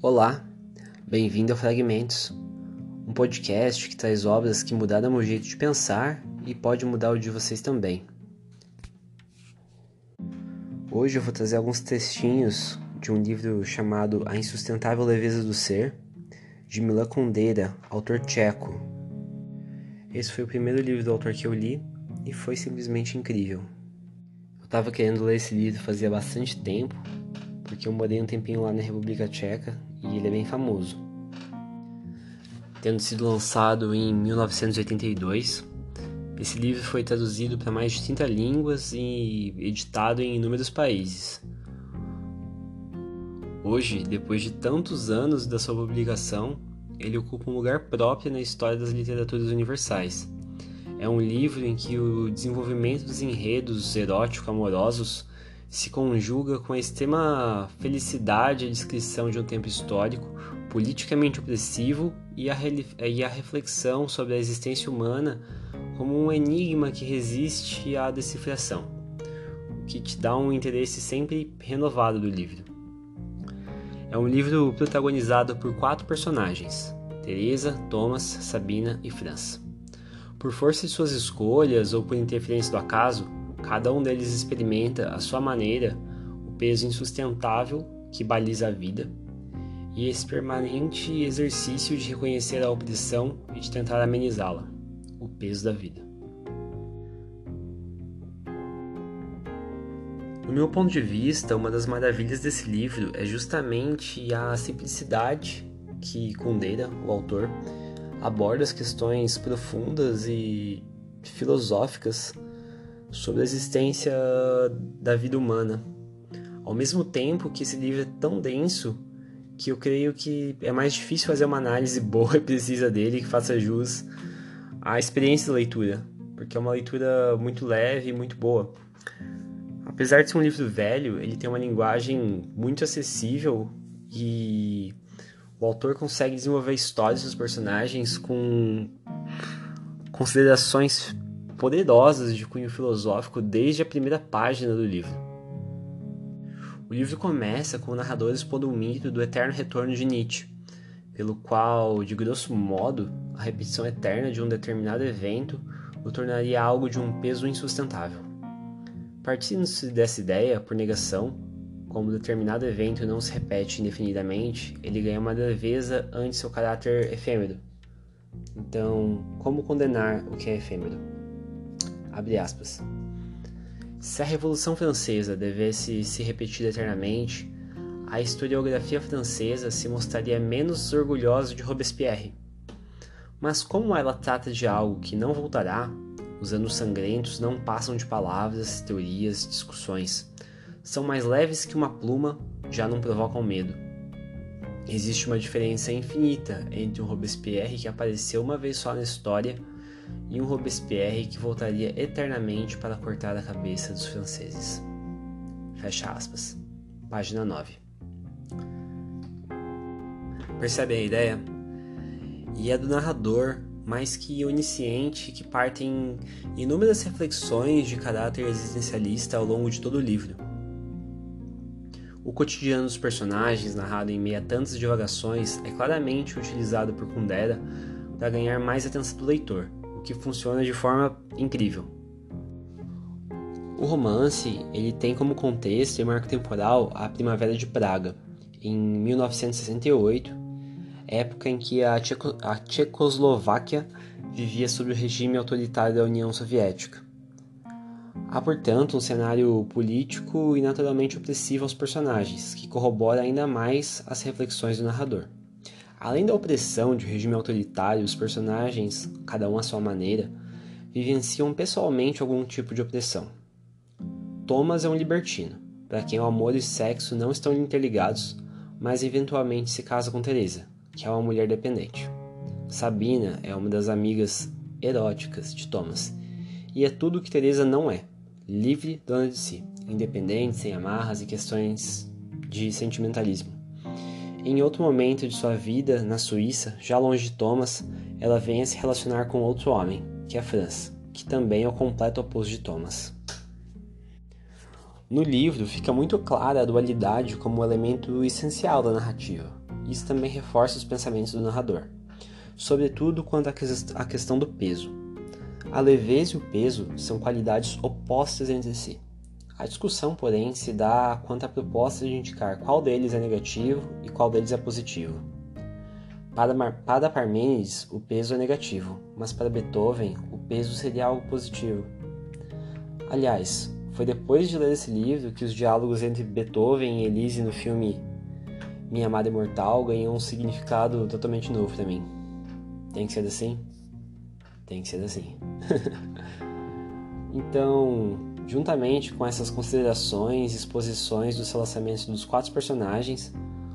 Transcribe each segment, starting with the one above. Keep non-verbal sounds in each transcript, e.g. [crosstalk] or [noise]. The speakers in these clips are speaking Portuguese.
Olá, bem-vindo ao Fragmentos, um podcast que traz obras que mudaram o jeito de pensar e pode mudar o de vocês também. Hoje eu vou trazer alguns textinhos de um livro chamado A Insustentável Leveza do Ser, de Milan Kundera, autor tcheco. Esse foi o primeiro livro do autor que eu li e foi simplesmente incrível. Eu estava querendo ler esse livro fazia bastante tempo, porque eu morei um tempinho lá na República Tcheca e ele é bem famoso. Tendo sido lançado em 1982, esse livro foi traduzido para mais de 30 línguas e editado em inúmeros países. Hoje, depois de tantos anos da sua publicação, ele ocupa um lugar próprio na história das literaturas universais. É um livro em que o desenvolvimento dos enredos erótico-amorosos se conjuga com a extrema felicidade a descrição de um tempo histórico politicamente opressivo e a, e a reflexão sobre a existência humana como um enigma que resiste à decifração, o que te dá um interesse sempre renovado do livro. É um livro protagonizado por quatro personagens: Teresa, Thomas, Sabina e Franz. Por força de suas escolhas ou por interferência do acaso, Cada um deles experimenta, à sua maneira, o peso insustentável que baliza a vida e esse permanente exercício de reconhecer a opressão e de tentar amenizá-la, o peso da vida. No meu ponto de vista, uma das maravilhas desse livro é justamente a simplicidade que Kundera, o autor, aborda as questões profundas e filosóficas sobre a existência da vida humana. Ao mesmo tempo que esse livro é tão denso que eu creio que é mais difícil fazer uma análise boa e precisa dele que faça jus à experiência da leitura, porque é uma leitura muito leve e muito boa. Apesar de ser um livro velho, ele tem uma linguagem muito acessível e o autor consegue desenvolver histórias dos personagens com considerações poderosas de cunho filosófico desde a primeira página do livro. O livro começa com o narrador expondo o mito do eterno retorno de Nietzsche, pelo qual, de grosso modo, a repetição eterna de um determinado evento o tornaria algo de um peso insustentável. Partindo-se dessa ideia, por negação, como determinado evento não se repete indefinidamente, ele ganha uma leveza ante seu caráter efêmero. Então, como condenar o que é efêmero? Se a Revolução Francesa devesse se repetir eternamente, a historiografia francesa se mostraria menos orgulhosa de Robespierre. Mas como ela trata de algo que não voltará, os anos sangrentos não passam de palavras, teorias, discussões. São mais leves que uma pluma, já não provocam medo. Existe uma diferença infinita entre um Robespierre que apareceu uma vez só na história e um Robespierre que voltaria eternamente para cortar a cabeça dos franceses. Fecha aspas. Página 9. Percebe a ideia? E é do narrador, mais que onisciente, que partem inúmeras reflexões de caráter existencialista ao longo de todo o livro. O cotidiano dos personagens, narrado em meio a tantas divagações, é claramente utilizado por Kundera para ganhar mais atenção do leitor que funciona de forma incrível. O romance ele tem como contexto e marco temporal a Primavera de Praga, em 1968, época em que a, Tcheco a Tchecoslováquia vivia sob o regime autoritário da União Soviética. Há, portanto, um cenário político e naturalmente opressivo aos personagens, que corrobora ainda mais as reflexões do narrador. Além da opressão de um regime autoritário, os personagens, cada um à sua maneira, vivenciam pessoalmente algum tipo de opressão. Thomas é um libertino, para quem o amor e o sexo não estão interligados, mas eventualmente se casa com Teresa, que é uma mulher dependente. Sabina é uma das amigas eróticas de Thomas, e é tudo o que Teresa não é: livre, dona de si, independente, sem amarras e questões de sentimentalismo. Em outro momento de sua vida, na Suíça, já longe de Thomas, ela vem a se relacionar com outro homem, que é Franz, que também é o completo oposto de Thomas. No livro fica muito clara a dualidade como elemento essencial da narrativa, isso também reforça os pensamentos do narrador, sobretudo quanto à questão do peso. A leveza e o peso são qualidades opostas entre si. A discussão, porém, se dá quanto à proposta de indicar qual deles é negativo e qual deles é positivo. Para, para Parmênides, o peso é negativo, mas para Beethoven, o peso seria algo positivo. Aliás, foi depois de ler esse livro que os diálogos entre Beethoven e Elise no filme Minha Amada Imortal ganham um significado totalmente novo para mim. Tem que ser assim? Tem que ser assim. [laughs] então, juntamente com essas considerações e exposições dos relacionamentos dos quatro personagens,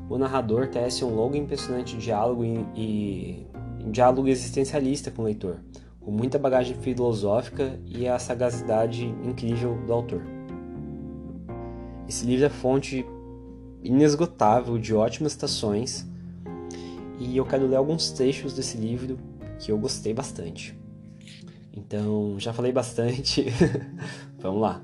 o narrador tece um longo e impressionante diálogo e, e diálogo existencialista com o leitor, com muita bagagem filosófica e a sagacidade incrível do autor. Esse livro é fonte inesgotável de ótimas citações e eu quero ler alguns trechos desse livro que eu gostei bastante. Então, já falei bastante, [laughs] vamos lá.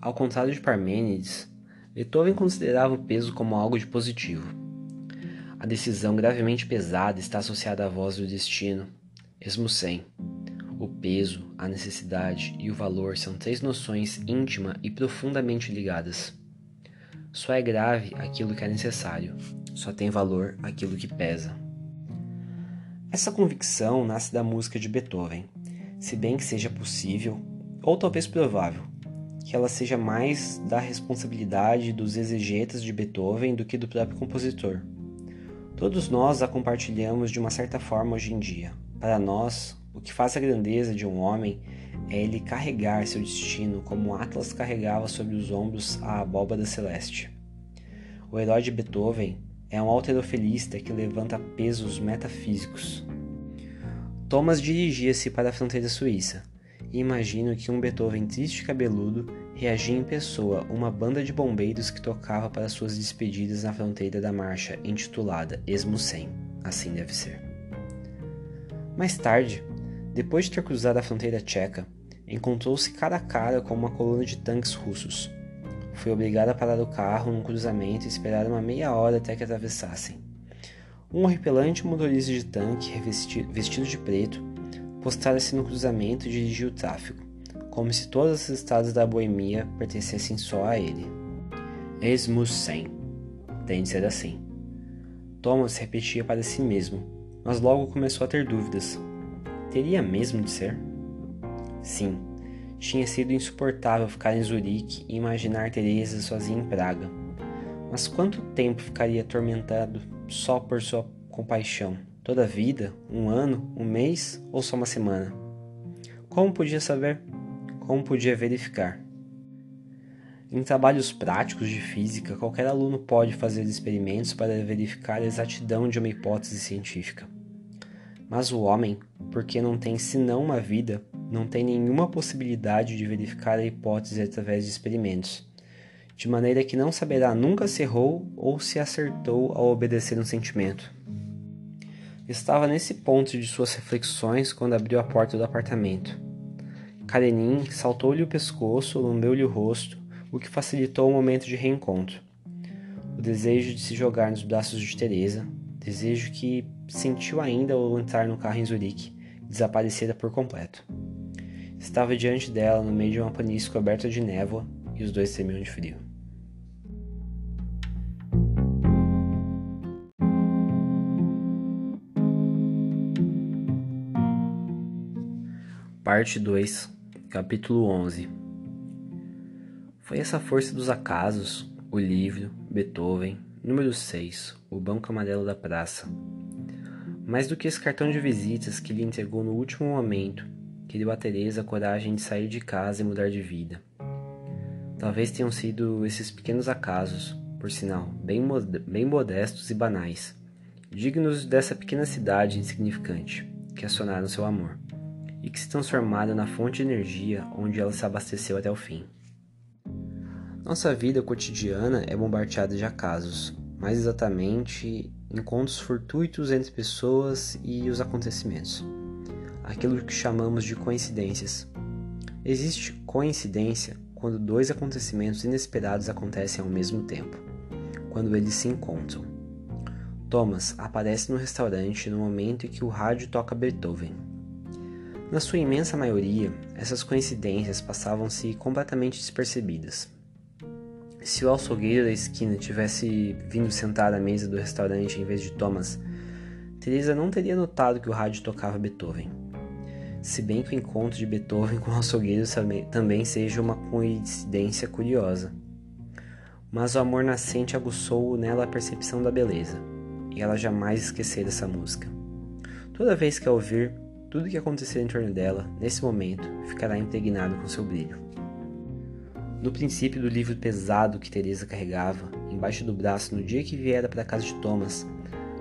Ao contrário de Parmênides, Beethoven considerava o peso como algo de positivo. A decisão gravemente pesada está associada à voz do destino, esmo sem. O peso, a necessidade e o valor são três noções íntima e profundamente ligadas. Só é grave aquilo que é necessário, só tem valor aquilo que pesa. Essa convicção nasce da música de Beethoven, se bem que seja possível, ou talvez provável, que ela seja mais da responsabilidade dos exegetas de Beethoven do que do próprio compositor. Todos nós a compartilhamos de uma certa forma hoje em dia. Para nós, o que faz a grandeza de um homem é ele carregar seu destino como Atlas carregava sobre os ombros a abóbada celeste. O herói de Beethoven é um alterofilista que levanta pesos metafísicos. Thomas dirigia-se para a fronteira suíça, e imagino que um Beethoven triste e cabeludo reagia em pessoa uma banda de bombeiros que tocava para suas despedidas na fronteira da marcha intitulada Esmo 100. Assim deve ser. Mais tarde, depois de ter cruzado a fronteira tcheca, encontrou-se cara a cara com uma coluna de tanques russos. Foi obrigado a parar o carro num cruzamento e esperar uma meia hora até que atravessassem. Um horripilante motorista de tanque, vestido de preto, postara-se no cruzamento e dirigia o tráfego, como se todos os estados da Boemia pertencessem só a ele. Esmus 100. Tem de ser assim. Thomas repetia para si mesmo, mas logo começou a ter dúvidas. Teria mesmo de ser? Sim, tinha sido insuportável ficar em Zurique e imaginar Teresa sozinha em Praga. Mas quanto tempo ficaria atormentado só por sua compaixão? Toda a vida? Um ano? Um mês? Ou só uma semana? Como podia saber? Como podia verificar? Em trabalhos práticos de física, qualquer aluno pode fazer experimentos para verificar a exatidão de uma hipótese científica. Mas o homem, porque não tem senão uma vida, não tem nenhuma possibilidade de verificar a hipótese através de experimentos, de maneira que não saberá nunca se errou ou se acertou ao obedecer um sentimento. Estava nesse ponto de suas reflexões quando abriu a porta do apartamento. Karenin saltou-lhe o pescoço, lambeu-lhe o rosto, o que facilitou o momento de reencontro. O desejo de se jogar nos braços de Teresa, desejo que sentiu ainda ao entrar no carro em Zurique, desaparecera por completo. Estava diante dela no meio de uma planície coberta de névoa e os dois tremiam de frio. Parte 2, capítulo 11 Foi essa força dos acasos, o livro, Beethoven, número 6, o banco amarelo da praça. Mais do que esse cartão de visitas que lhe entregou no último momento, que deu a Teresa a coragem de sair de casa e mudar de vida. Talvez tenham sido esses pequenos acasos, por sinal, bem, bem modestos e banais, dignos dessa pequena cidade insignificante, que acionaram seu amor e que se transformaram na fonte de energia onde ela se abasteceu até o fim. Nossa vida cotidiana é bombardeada de acasos, mais exatamente encontros fortuitos entre pessoas e os acontecimentos. aquilo que chamamos de coincidências. Existe coincidência quando dois acontecimentos inesperados acontecem ao mesmo tempo, quando eles se encontram. Thomas aparece no restaurante no momento em que o rádio toca Beethoven. Na sua imensa maioria, essas coincidências passavam-se completamente despercebidas. Se o açougueiro da esquina tivesse vindo sentar à mesa do restaurante em vez de Thomas, Teresa não teria notado que o rádio tocava Beethoven. Se bem que o encontro de Beethoven com o açougueiro também seja uma coincidência curiosa. Mas o amor nascente aguçou nela a percepção da beleza, e ela jamais esquecera essa música. Toda vez que a ouvir, tudo o que acontecer em torno dela, nesse momento, ficará impregnado com seu brilho. No princípio do livro pesado que Teresa carregava, embaixo do braço no dia que viera para a casa de Thomas,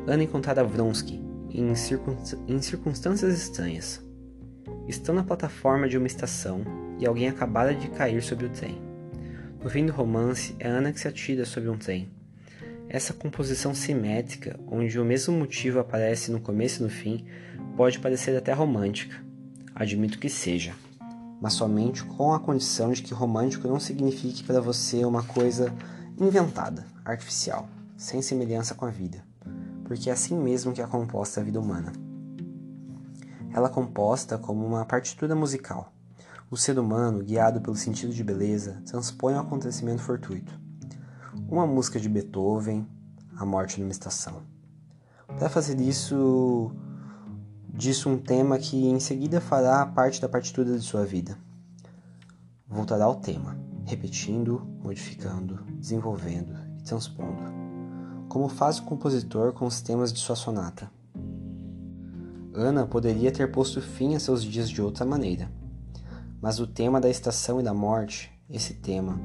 Ana encontrara Vronsky em, em circunstâncias estranhas. Estão na plataforma de uma estação e alguém acabara de cair sobre o trem. No fim do romance, é Ana que se atira sobre um trem. Essa composição simétrica, onde o mesmo motivo aparece no começo e no fim, pode parecer até romântica. Admito que seja, mas somente com a condição de que romântico não signifique para você uma coisa inventada, artificial, sem semelhança com a vida, porque é assim mesmo que é composta a vida humana. Ela é composta como uma partitura musical. O ser humano, guiado pelo sentido de beleza, transpõe um acontecimento fortuito. Uma música de Beethoven, a morte numa estação. Para fazer isso, disso um tema que em seguida fará parte da partitura de sua vida. Voltará ao tema, repetindo, modificando, desenvolvendo e transpondo, como faz o compositor com os temas de sua sonata. Ana poderia ter posto fim a seus dias de outra maneira, mas o tema da estação e da morte, esse tema,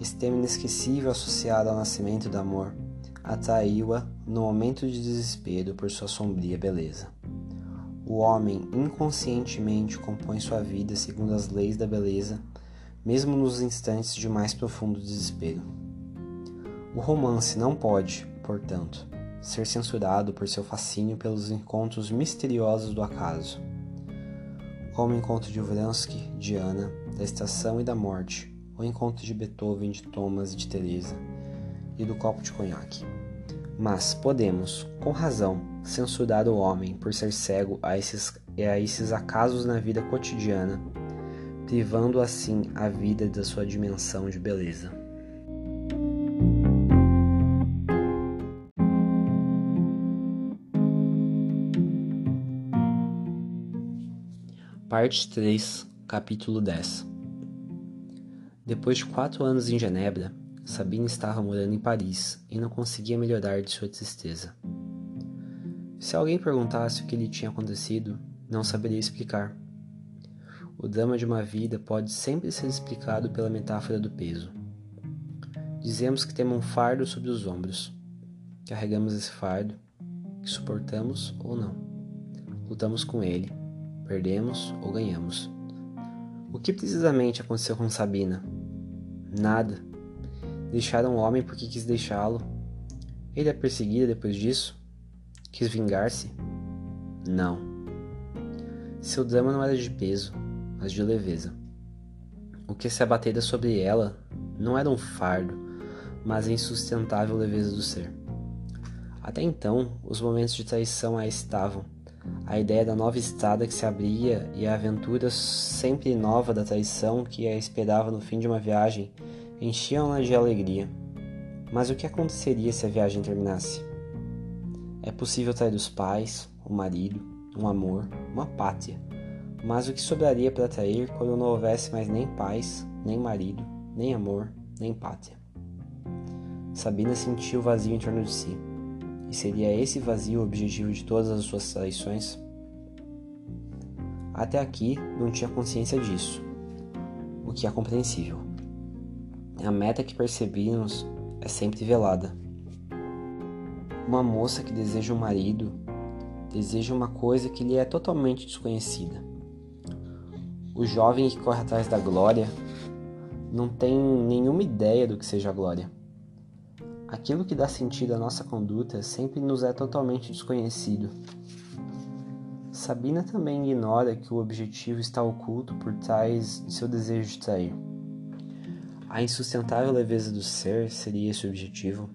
esse tema inesquecível associado ao nascimento do amor, atraiu-a no momento de desespero por sua sombria beleza. O homem inconscientemente compõe sua vida segundo as leis da beleza, mesmo nos instantes de mais profundo desespero. O romance não pode, portanto, ser censurado por seu fascínio pelos encontros misteriosos do acaso, como o encontro de Vransky, de Ana, da estação e da morte, o encontro de Beethoven, de Thomas e de Teresa, e do copo de conhaque. Mas podemos, com razão, censurar o homem por ser cego a esses, a esses acasos na vida cotidiana, privando assim a vida da sua dimensão de beleza. Parte 3, capítulo 10 Depois de quatro anos em Genebra, Sabine estava morando em Paris e não conseguia melhorar de sua tristeza. Se alguém perguntasse o que lhe tinha acontecido, não saberia explicar. O drama de uma vida pode sempre ser explicado pela metáfora do peso. Dizemos que temos um fardo sobre os ombros. Carregamos esse fardo, que suportamos ou não. Lutamos com ele, perdemos ou ganhamos. O que precisamente aconteceu com Sabina? Nada. Deixaram o homem porque quis deixá-lo. Ele a perseguira depois disso? Quis vingar-se? Não. Seu drama não era de peso, mas de leveza. O que se abatera sobre ela não era um fardo, mas a insustentável leveza do ser. Até então, os momentos de traição a estavam. A ideia da nova estrada que se abria e a aventura sempre nova da traição que a esperava no fim de uma viagem enchiam-na de alegria. Mas o que aconteceria se a viagem terminasse? É possível trair os pais, o marido, um amor, uma pátria. Mas o que sobraria para trair quando não houvesse mais nem pais, nem marido, nem amor, nem pátria? Sabina sentiu o vazio em torno de si. E seria esse vazio o objetivo de todas as suas traições? Até aqui não tinha consciência disso, o que é compreensível. A meta que percebemos é sempre velada. Uma moça que deseja um marido deseja uma coisa que lhe é totalmente desconhecida. O jovem que corre atrás da glória não tem nenhuma ideia do que seja a glória. Aquilo que dá sentido à nossa conduta sempre nos é totalmente desconhecido. Sabina também ignora que o objetivo está oculto por trás de seu desejo de trair. A insustentável leveza do ser seria esse objetivo.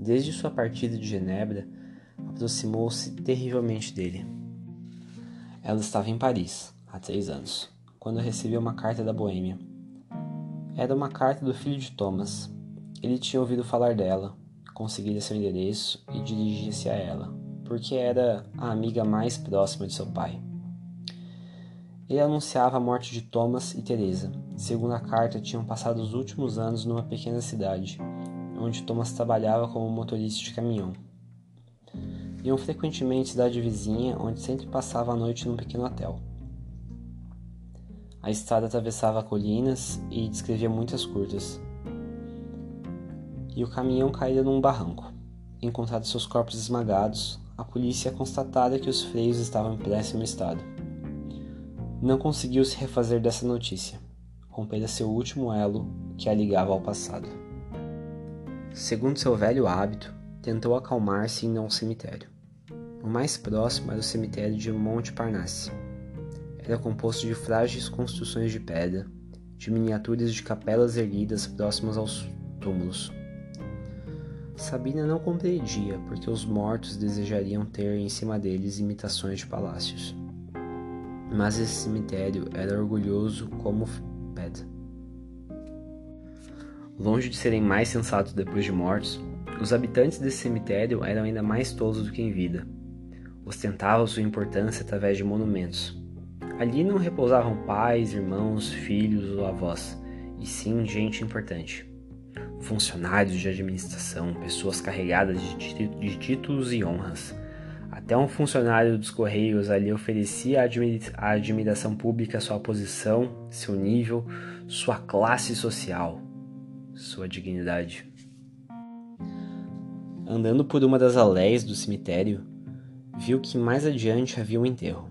Desde sua partida de Genebra, aproximou-se terrivelmente dele. Ela estava em Paris, há três anos, quando recebeu uma carta da Boêmia. Era uma carta do filho de Thomas. Ele tinha ouvido falar dela, conseguira seu endereço e dirigia-se a ela, porque era a amiga mais próxima de seu pai. Ele anunciava a morte de Thomas e Teresa. Segundo a carta, tinham passado os últimos anos numa pequena cidade, onde Thomas trabalhava como motorista de caminhão. Iam frequentemente à cidade vizinha, onde sempre passava a noite num pequeno hotel. A estrada atravessava colinas e descrevia muitas curtas. E o caminhão caía num barranco. Encontrados seus corpos esmagados, a polícia constatara que os freios estavam em péssimo estado não conseguiu se refazer dessa notícia, rompera seu último elo que a ligava ao passado. Segundo seu velho hábito, tentou acalmar-se indo a um cemitério. O mais próximo era o cemitério de Montparnasse. Era composto de frágeis construções de pedra, de miniaturas de capelas erguidas próximas aos túmulos. Sabina não compreendia porque os mortos desejariam ter em cima deles imitações de palácios mas esse cemitério era orgulhoso como pedra. Longe de serem mais sensatos depois de mortos, os habitantes desse cemitério eram ainda mais tolos do que em vida. Ostentavam sua importância através de monumentos. Ali não repousavam pais, irmãos, filhos ou avós, e sim gente importante. Funcionários de administração, pessoas carregadas de títulos e honras, até um funcionário dos Correios ali oferecia à admiração pública sua posição, seu nível, sua classe social, sua dignidade. Andando por uma das aléias do cemitério, viu que mais adiante havia um enterro.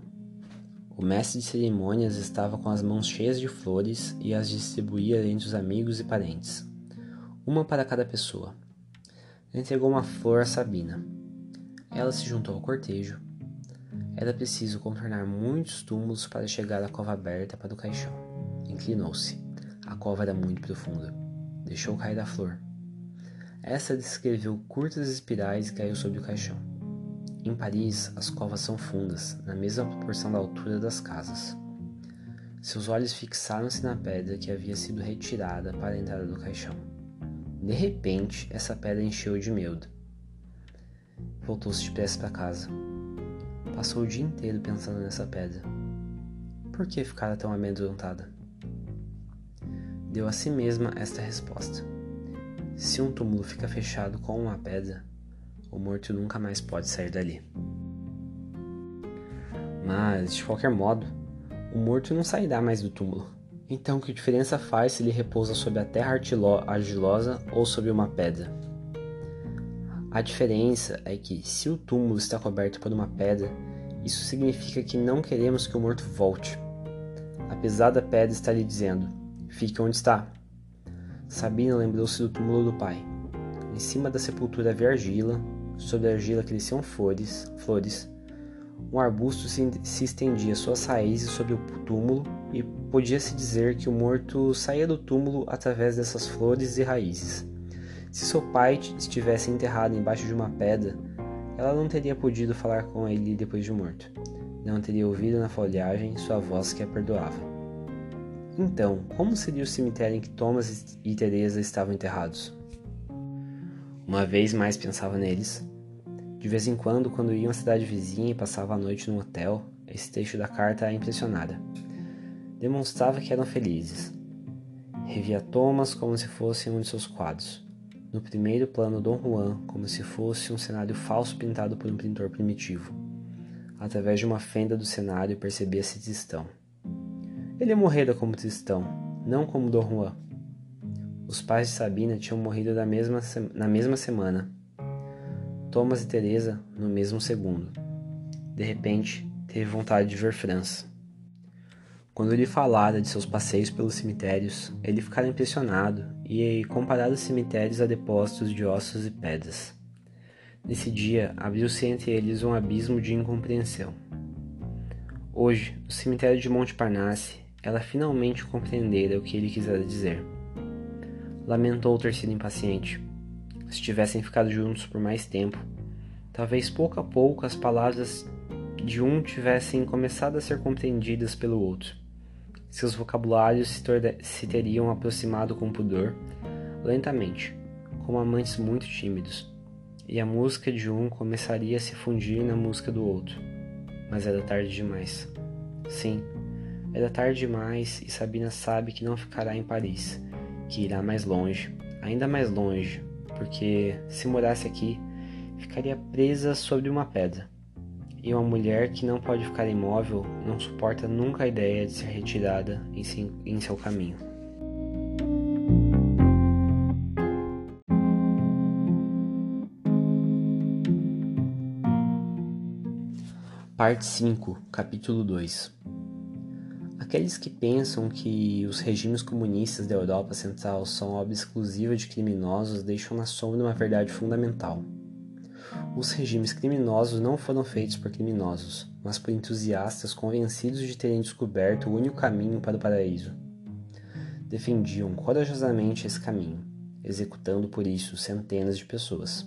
O mestre de cerimônias estava com as mãos cheias de flores e as distribuía entre os amigos e parentes, uma para cada pessoa. Entregou uma flor a Sabina ela se juntou ao cortejo. Era preciso contornar muitos túmulos para chegar à cova aberta para o caixão. Inclinou-se. A cova era muito profunda. Deixou cair a flor. Essa descreveu curtas espirais e caiu sobre o caixão. Em Paris, as covas são fundas, na mesma proporção da altura das casas. Seus olhos fixaram-se na pedra que havia sido retirada para a entrada do caixão. De repente, essa pedra encheu de medo voltou-se depressa para casa. Passou o dia inteiro pensando nessa pedra. Por que ficara tão amedrontada? Deu a si mesma esta resposta: Se um túmulo fica fechado com uma pedra, o morto nunca mais pode sair dali. Mas, de qualquer modo, o morto não sairá mais do túmulo. Então, que diferença faz se ele repousa sobre a terra argilosa ou sobre uma pedra? A diferença é que, se o túmulo está coberto por uma pedra, isso significa que não queremos que o morto volte. Apesar da pedra estar lhe dizendo: fique onde está. Sabina lembrou-se do túmulo do pai. Em cima da sepultura havia argila, sobre a argila cresciam flores, flores. Um arbusto se, se estendia suas raízes sobre o túmulo e podia-se dizer que o morto saía do túmulo através dessas flores e raízes. Se seu pai estivesse enterrado embaixo de uma pedra, ela não teria podido falar com ele depois de morto. Não teria ouvido na folhagem sua voz que a perdoava. Então, como seria o cemitério em que Thomas e Teresa estavam enterrados? Uma vez mais pensava neles. De vez em quando, quando iam à cidade vizinha e passava a noite no hotel, esse trecho da carta a impressionara. Demonstrava que eram felizes. Revia Thomas como se fosse um de seus quadros. No primeiro plano, Dom Juan, como se fosse um cenário falso pintado por um pintor primitivo. Através de uma fenda do cenário percebia-se Tristão. Ele morrera como Tristão, não como Dom Juan. Os pais de Sabina tinham morrido na mesma, na mesma semana. Thomas e Teresa no mesmo segundo. De repente, teve vontade de ver França. Quando lhe falara de seus passeios pelos cemitérios, ele ficara impressionado e comparara os cemitérios a depósitos de ossos e pedras. Nesse dia, abriu-se entre eles um abismo de incompreensão. Hoje, no cemitério de Montparnasse, ela finalmente compreendera o que ele quisera dizer. Lamentou ter sido impaciente. Se tivessem ficado juntos por mais tempo, talvez pouco a pouco as palavras de um tivessem começado a ser compreendidas pelo outro. Seus vocabulários se, se teriam aproximado com pudor, lentamente, como amantes muito tímidos, e a música de um começaria a se fundir na música do outro. Mas era tarde demais. Sim, era tarde demais e Sabina sabe que não ficará em Paris, que irá mais longe, ainda mais longe, porque se morasse aqui, ficaria presa sobre uma pedra e uma mulher que não pode ficar imóvel não suporta nunca a ideia de ser retirada em seu caminho. Parte 5, capítulo 2 Aqueles que pensam que os regimes comunistas da Europa Central são obra exclusiva de criminosos deixam na sombra uma verdade fundamental. Os regimes criminosos não foram feitos por criminosos, mas por entusiastas convencidos de terem descoberto o único caminho para o paraíso. Defendiam corajosamente esse caminho, executando por isso centenas de pessoas.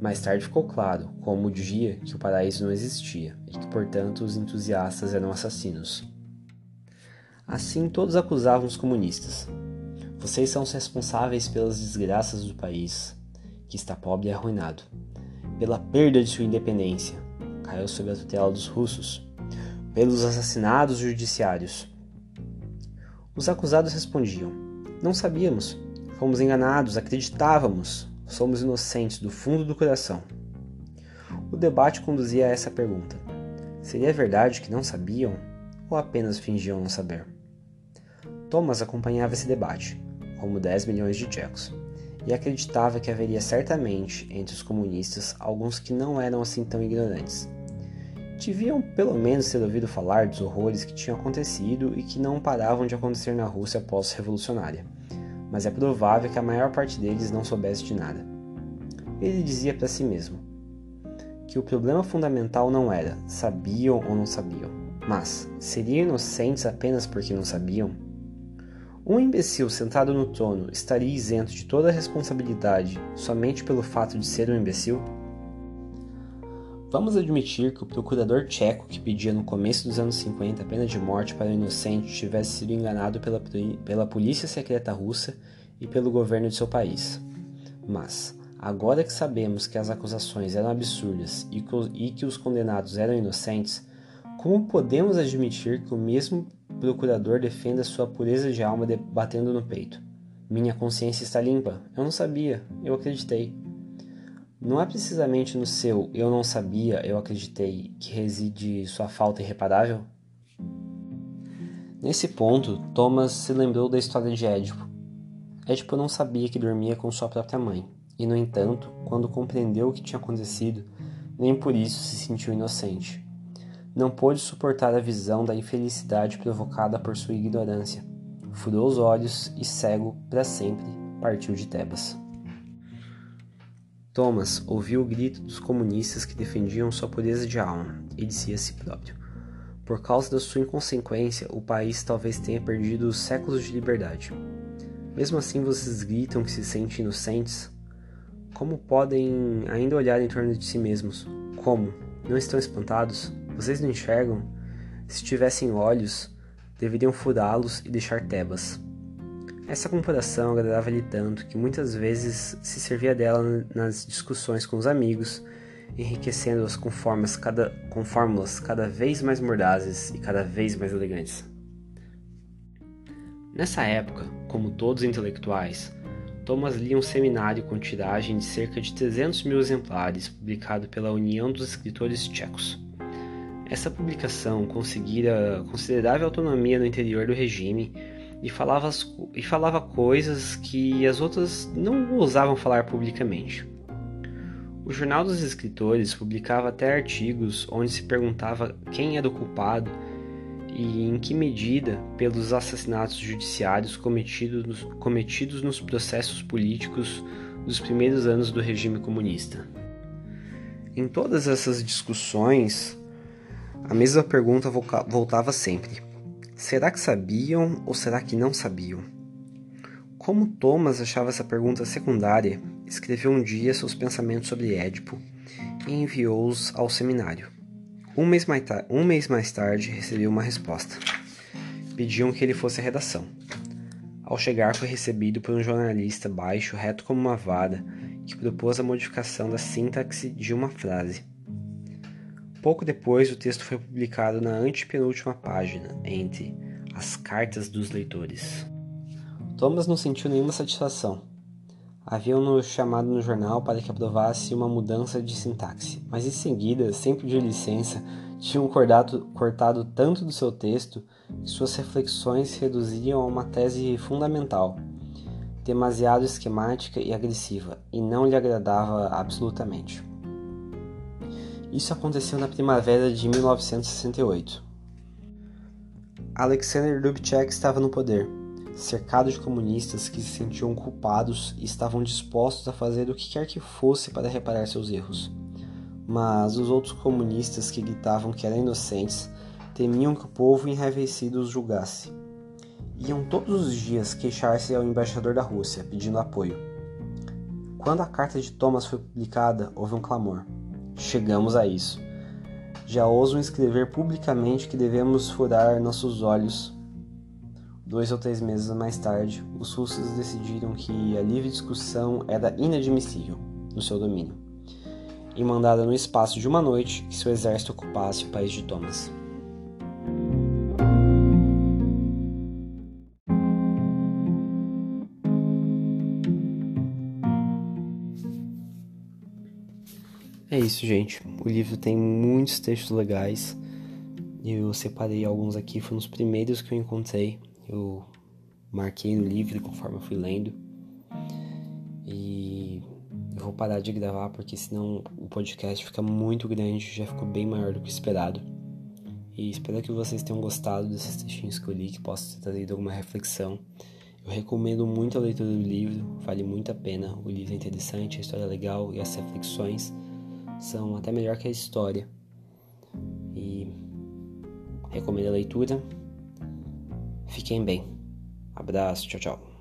Mais tarde ficou claro, como o dia, que o paraíso não existia e que, portanto, os entusiastas eram assassinos. Assim, todos acusavam os comunistas. Vocês são os responsáveis pelas desgraças do país, que está pobre e arruinado. Pela perda de sua independência, caiu sob a tutela dos russos, pelos assassinados judiciários. Os acusados respondiam: Não sabíamos, fomos enganados, acreditávamos, somos inocentes do fundo do coração. O debate conduzia a essa pergunta: seria verdade que não sabiam? Ou apenas fingiam não saber? Thomas acompanhava esse debate, como 10 milhões de tchecos e acreditava que haveria certamente entre os comunistas alguns que não eram assim tão ignorantes. Deviam pelo menos ter ouvido falar dos horrores que tinham acontecido e que não paravam de acontecer na Rússia pós-revolucionária, mas é provável que a maior parte deles não soubesse de nada. Ele dizia para si mesmo que o problema fundamental não era sabiam ou não sabiam, mas seriam inocentes apenas porque não sabiam um imbecil sentado no trono estaria isento de toda responsabilidade somente pelo fato de ser um imbecil? Vamos admitir que o procurador tcheco que pedia no começo dos anos 50 a pena de morte para o inocente tivesse sido enganado pela, pela polícia secreta russa e pelo governo de seu país. Mas, agora que sabemos que as acusações eram absurdas e que os condenados eram inocentes, como podemos admitir que o mesmo procurador defenda sua pureza de alma batendo no peito? Minha consciência está limpa. Eu não sabia. Eu acreditei. Não é precisamente no seu eu não sabia, eu acreditei que reside sua falta irreparável? Nesse ponto, Thomas se lembrou da história de Édipo. Édipo não sabia que dormia com sua própria mãe, e no entanto, quando compreendeu o que tinha acontecido, nem por isso se sentiu inocente. Não pôde suportar a visão da infelicidade provocada por sua ignorância. Furou os olhos e, cego para sempre, partiu de Tebas. Thomas ouviu o grito dos comunistas que defendiam sua pureza de alma e disse a si próprio: Por causa da sua inconsequência, o país talvez tenha perdido séculos de liberdade. Mesmo assim, vocês gritam que se sentem inocentes? Como podem ainda olhar em torno de si mesmos? Como? Não estão espantados? Vocês não enxergam? Se tivessem olhos, deveriam furá-los e deixar tebas. Essa comparação agradava-lhe tanto que muitas vezes se servia dela nas discussões com os amigos, enriquecendo-as com, cada, com fórmulas cada vez mais mordazes e cada vez mais elegantes. Nessa época, como todos os intelectuais, Thomas lia um seminário com tiragem de cerca de 300 mil exemplares, publicado pela União dos Escritores Tchecos. Essa publicação conseguira considerável autonomia no interior do regime e falava, e falava coisas que as outras não ousavam falar publicamente. O Jornal dos Escritores publicava até artigos onde se perguntava quem era o culpado e em que medida pelos assassinatos judiciários cometidos, cometidos nos processos políticos dos primeiros anos do regime comunista. Em todas essas discussões, A mesma pergunta voltava sempre: será que sabiam ou será que não sabiam? Como Thomas achava essa pergunta secundária, escreveu um dia seus pensamentos sobre Édipo e enviou-os ao seminário. Um mês, mais um mês mais tarde, recebeu uma resposta. Pediam que ele fosse à redação. Ao chegar, foi recebido por um jornalista baixo, reto como uma vara, que propôs a modificação da sintaxe de uma frase. Pouco depois, o texto foi publicado na antepenúltima página, entre as cartas dos leitores. Thomas não sentiu nenhuma satisfação. Haviam-no chamado no jornal para que aprovasse uma mudança de sintaxe, mas em seguida, sem pedir licença, tinham cortado, cortado tanto do seu texto que suas reflexões se reduziam a uma tese fundamental, demasiado esquemática e agressiva, e não lhe agradava absolutamente. Isso aconteceu na primavera de 1968. Alexander Dubček estava no poder, cercado de comunistas que se sentiam culpados e estavam dispostos a fazer o que quer que fosse para reparar seus erros. Mas os outros comunistas que gritavam que eram inocentes temiam que o povo enraivecido os julgasse. Iam todos os dias queixar-se ao embaixador da Rússia, pedindo apoio. Quando a carta de Thomas foi publicada, houve um clamor. Chegamos a isso. Já ousam escrever publicamente que devemos furar nossos olhos. Dois ou três meses mais tarde, os russos decidiram que a livre discussão era inadmissível no seu domínio e mandaram no espaço de uma noite que seu exército ocupasse o país de Thomas. É isso, gente. O livro tem muitos textos legais. Eu separei alguns aqui, foram os primeiros que eu encontrei. Eu marquei no livro conforme eu fui lendo. E eu vou parar de gravar porque senão o podcast fica muito grande, já ficou bem maior do que esperado. E espero que vocês tenham gostado desses textinhos que eu li, que possa ter trazido alguma reflexão. Eu recomendo muito a leitura do livro, vale muito a pena. O livro é interessante, a história é legal e as reflexões são até melhor que a história. E recomendo a leitura. Fiquem bem. Abraço, tchau, tchau.